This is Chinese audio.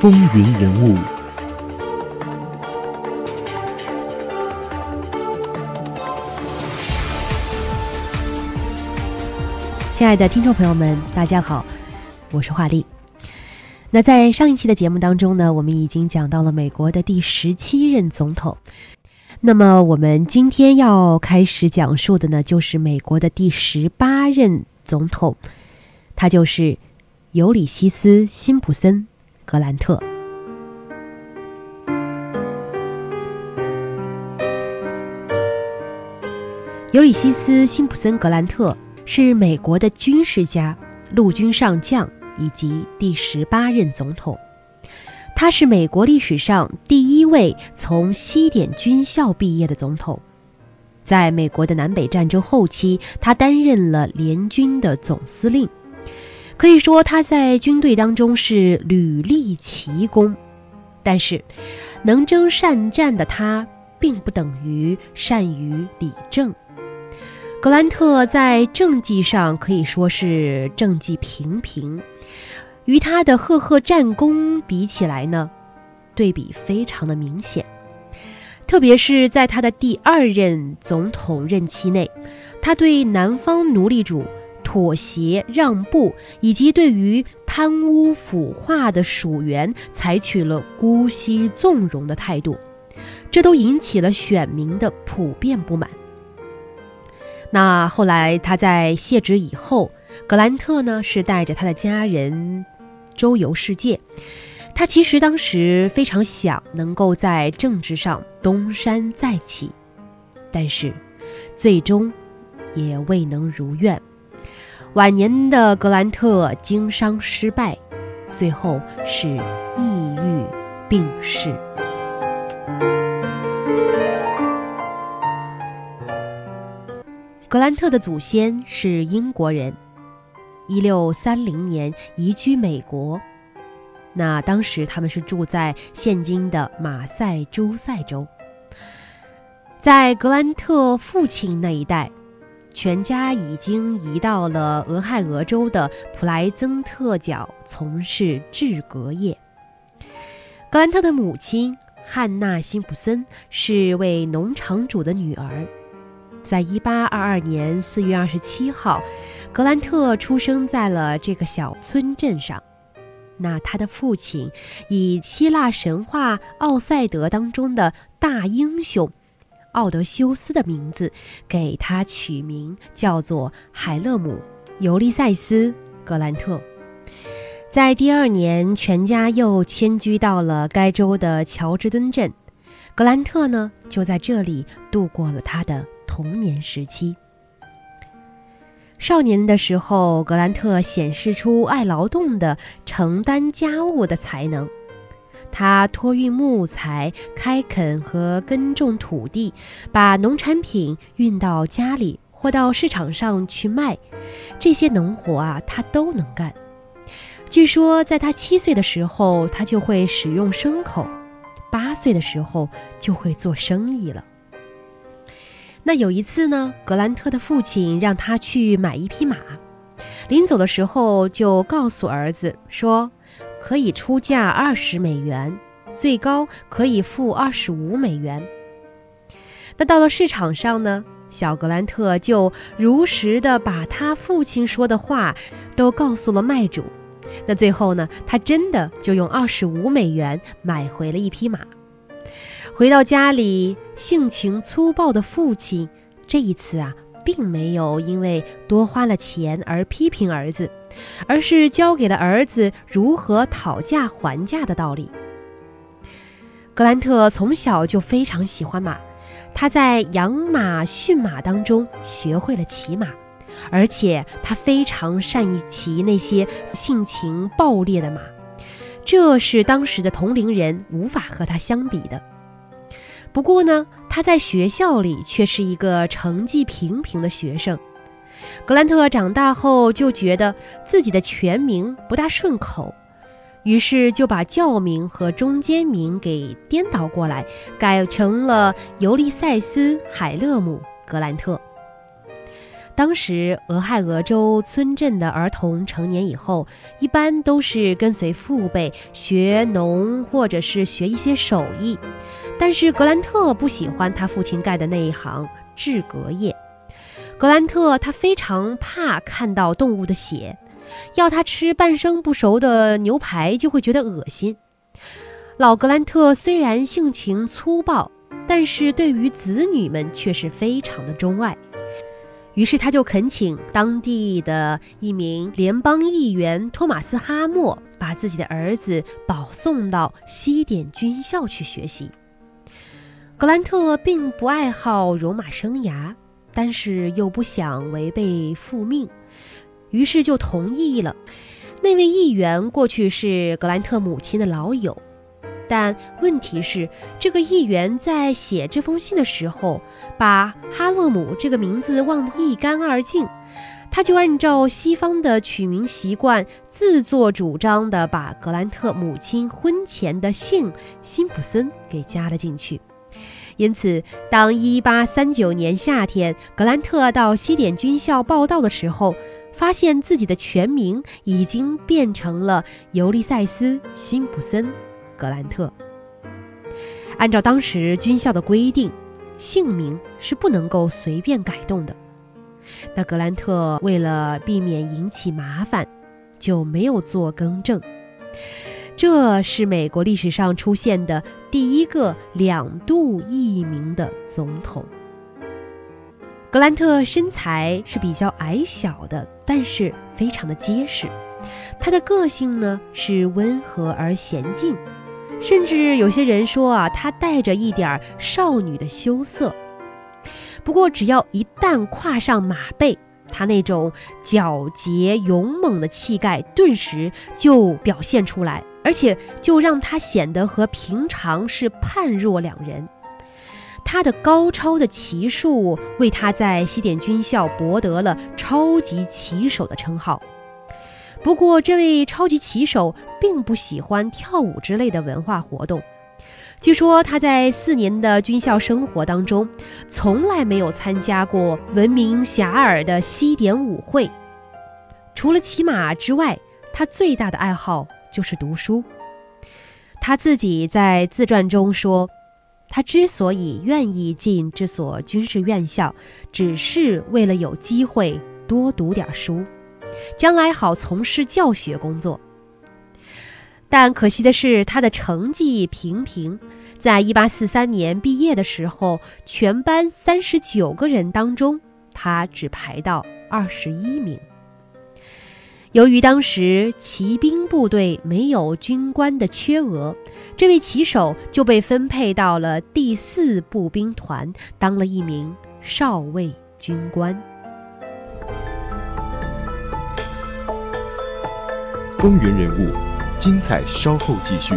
风云人物。亲爱的听众朋友们，大家好，我是华丽。那在上一期的节目当中呢，我们已经讲到了美国的第十七任总统。那么我们今天要开始讲述的呢，就是美国的第十八任总统，他就是尤里西斯·辛普森·格兰特。尤里西斯·辛普森·格兰特。是美国的军事家、陆军上将以及第十八任总统。他是美国历史上第一位从西点军校毕业的总统。在美国的南北战争后期，他担任了联军的总司令。可以说，他在军队当中是屡立奇功。但是，能征善战的他，并不等于善于理政。格兰特在政绩上可以说是政绩平平，与他的赫赫战功比起来呢，对比非常的明显。特别是在他的第二任总统任期内，他对南方奴隶主妥协让步，以及对于贪污腐化的属员采取了姑息纵容的态度，这都引起了选民的普遍不满。那后来他在卸职以后，格兰特呢是带着他的家人周游世界。他其实当时非常想能够在政治上东山再起，但是最终也未能如愿。晚年的格兰特经商失败，最后是抑郁病逝。格兰特的祖先是英国人，一六三零年移居美国。那当时他们是住在现今的马赛诸塞州。在格兰特父亲那一代，全家已经移到了俄亥俄州的普莱曾特角从事制革业。格兰特的母亲汉娜·辛普森是位农场主的女儿。在一八二二年四月二十七号，格兰特出生在了这个小村镇上。那他的父亲以希腊神话《奥赛德》当中的大英雄奥德修斯的名字给他取名，叫做海勒姆·尤利塞斯·格兰特。在第二年，全家又迁居到了该州的乔治敦镇。格兰特呢，就在这里度过了他的。童年时期，少年的时候，格兰特显示出爱劳动的承担家务的才能。他托运木材、开垦和耕种土地，把农产品运到家里或到市场上去卖。这些农活啊，他都能干。据说，在他七岁的时候，他就会使用牲口；八岁的时候，就会做生意了。那有一次呢，格兰特的父亲让他去买一匹马，临走的时候就告诉儿子说，可以出价二十美元，最高可以付二十五美元。那到了市场上呢，小格兰特就如实的把他父亲说的话都告诉了卖主。那最后呢，他真的就用二十五美元买回了一匹马。回到家里，性情粗暴的父亲这一次啊，并没有因为多花了钱而批评儿子，而是教给了儿子如何讨价还价的道理。格兰特从小就非常喜欢马，他在养马驯马当中学会了骑马，而且他非常善于骑那些性情暴烈的马，这是当时的同龄人无法和他相比的。不过呢，他在学校里却是一个成绩平平的学生。格兰特长大后就觉得自己的全名不大顺口，于是就把教名和中间名给颠倒过来，改成了尤利塞斯·海勒姆·格兰特。当时俄亥俄州村镇的儿童成年以后，一般都是跟随父辈学农或者是学一些手艺。但是格兰特不喜欢他父亲干的那一行制革业。格兰特他非常怕看到动物的血，要他吃半生不熟的牛排就会觉得恶心。老格兰特虽然性情粗暴，但是对于子女们却是非常的钟爱。于是他就恳请当地的一名联邦议员托马斯·哈默把自己的儿子保送到西点军校去学习。格兰特并不爱好戎马生涯，但是又不想违背父命，于是就同意了。那位议员过去是格兰特母亲的老友。但问题是，这个议员在写这封信的时候，把哈勒姆这个名字忘得一干二净。他就按照西方的取名习惯，自作主张地把格兰特母亲婚前的姓辛普森给加了进去。因此，当1839年夏天格兰特到西点军校报道的时候，发现自己的全名已经变成了尤利塞斯·辛普森。格兰特，按照当时军校的规定，姓名是不能够随便改动的。那格兰特为了避免引起麻烦，就没有做更正。这是美国历史上出现的第一个两度艺名的总统。格兰特身材是比较矮小的，但是非常的结实。他的个性呢是温和而娴静。甚至有些人说啊，他带着一点少女的羞涩。不过，只要一旦跨上马背，他那种皎洁勇猛的气概顿时就表现出来，而且就让他显得和平常是判若两人。他的高超的骑术为他在西点军校博得了“超级骑手”的称号。不过，这位超级骑手并不喜欢跳舞之类的文化活动。据说他在四年的军校生活当中，从来没有参加过闻名遐迩的西点舞会。除了骑马之外，他最大的爱好就是读书。他自己在自传中说，他之所以愿意进这所军事院校，只是为了有机会多读点书。将来好从事教学工作，但可惜的是，他的成绩平平。在一八四三年毕业的时候，全班三十九个人当中，他只排到二十一名。由于当时骑兵部队没有军官的缺额，这位骑手就被分配到了第四步兵团，当了一名少尉军官。风云人物，精彩稍后继续。